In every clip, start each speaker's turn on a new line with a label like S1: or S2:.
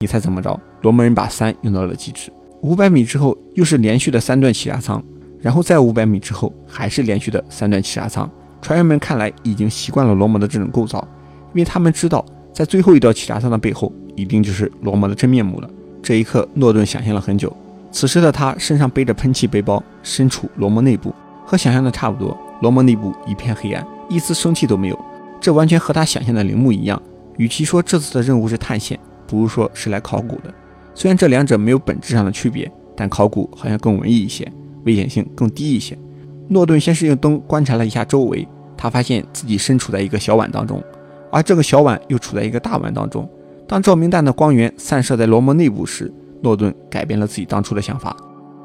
S1: 你猜怎么着？罗摩人把三用到了极致。五百米之后又是连续的三段起压舱，然后再五百米之后还是连续的三段起压舱。船员们看来已经习惯了罗摩的这种构造，因为他们知道在最后一道起压舱的背后一定就是罗摩的真面目了。这一刻，诺顿想象了很久。此时的他身上背着喷气背包，身处罗摩内部，和想象的差不多。罗摩内部一片黑暗，一丝生气都没有。这完全和他想象的陵墓一样。与其说这次的任务是探险，不如说是来考古的。虽然这两者没有本质上的区别，但考古好像更文艺一些，危险性更低一些。诺顿先是用灯观察了一下周围，他发现自己身处在一个小碗当中，而这个小碗又处在一个大碗当中。当照明弹的光源散射在罗摩内部时，诺顿改变了自己当初的想法。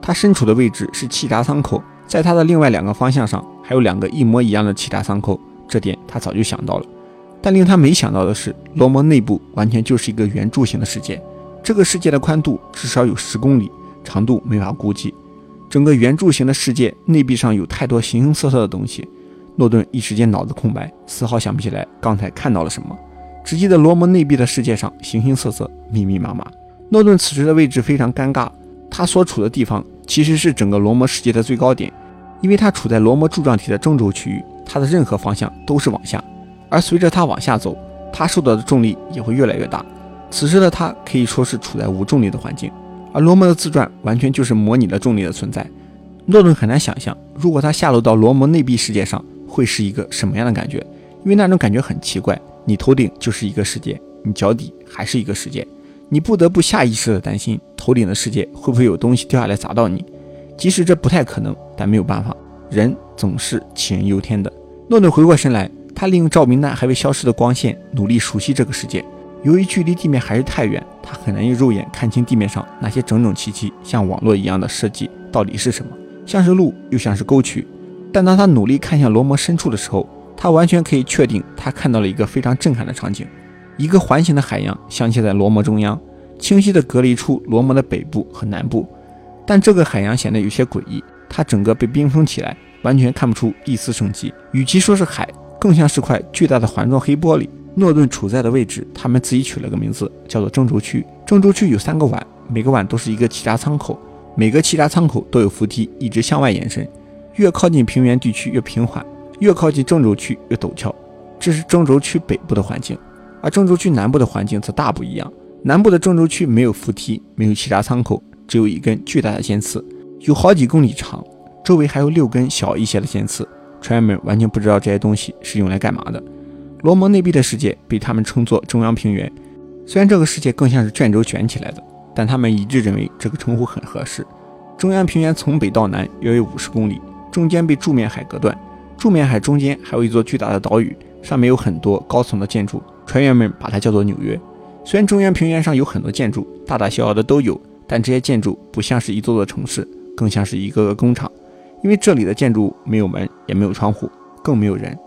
S1: 他身处的位置是气闸舱口，在他的另外两个方向上还有两个一模一样的气闸舱口，这点他早就想到了。但令他没想到的是，罗摩内部完全就是一个圆柱形的世界。这个世界的宽度至少有十公里，长度没法估计。整个圆柱形的世界内壁上有太多形形色色的东西，诺顿一时间脑子空白，丝毫想不起来刚才看到了什么。只记得罗摩内壁的世界上形形色色、密密麻麻。诺顿此时的位置非常尴尬，他所处的地方其实是整个罗摩世界的最高点，因为他处在罗摩柱状体的中轴区域，他的任何方向都是往下。而随着他往下走，他受到的重力也会越来越大。此时的他可以说是处在无重力的环境，而罗摩的自转完全就是模拟了重力的存在。诺顿很难想象，如果他下落到罗摩内壁世界上，会是一个什么样的感觉，因为那种感觉很奇怪。你头顶就是一个世界，你脚底还是一个世界，你不得不下意识的担心头顶的世界会不会有东西掉下来砸到你。即使这不太可能，但没有办法，人总是杞人忧天的。诺顿回过神来。他利用照明弹还未消失的光线，努力熟悉这个世界。由于距离地面还是太远，他很难用肉眼看清地面上那些整整齐齐、像网络一样的设计到底是什么，像是路，又像是沟渠。但当他努力看向罗摩深处的时候，他完全可以确定，他看到了一个非常震撼的场景：一个环形的海洋镶嵌在罗摩中央，清晰地隔离出罗摩的北部和南部。但这个海洋显得有些诡异，它整个被冰封起来，完全看不出一丝生机。与其说是海，更像是块巨大的环状黑玻璃。诺顿处在的位置，他们自己取了个名字，叫做正轴区。正轴区有三个碗，每个碗都是一个气闸舱口，每个气闸舱口都有扶梯一直向外延伸。越靠近平原地区越平缓，越靠近正轴区越陡峭。这是正轴区北部的环境，而正轴区南部的环境则大不一样。南部的正轴区没有扶梯，没有气闸舱口，只有一根巨大的尖刺，有好几公里长，周围还有六根小一些的尖刺。船员们完全不知道这些东西是用来干嘛的。罗摩内壁的世界被他们称作中央平原，虽然这个世界更像是卷轴卷起来的，但他们一致认为这个称呼很合适。中央平原从北到南约有五十公里，中间被柱面海隔断，柱面海中间还有一座巨大的岛屿，上面有很多高层的建筑，船员们把它叫做纽约。虽然中央平原上有很多建筑，大大小小的都有，但这些建筑不像是一座座城市，更像是一个个工厂。因为这里的建筑没有门，也没有窗户，更没有人。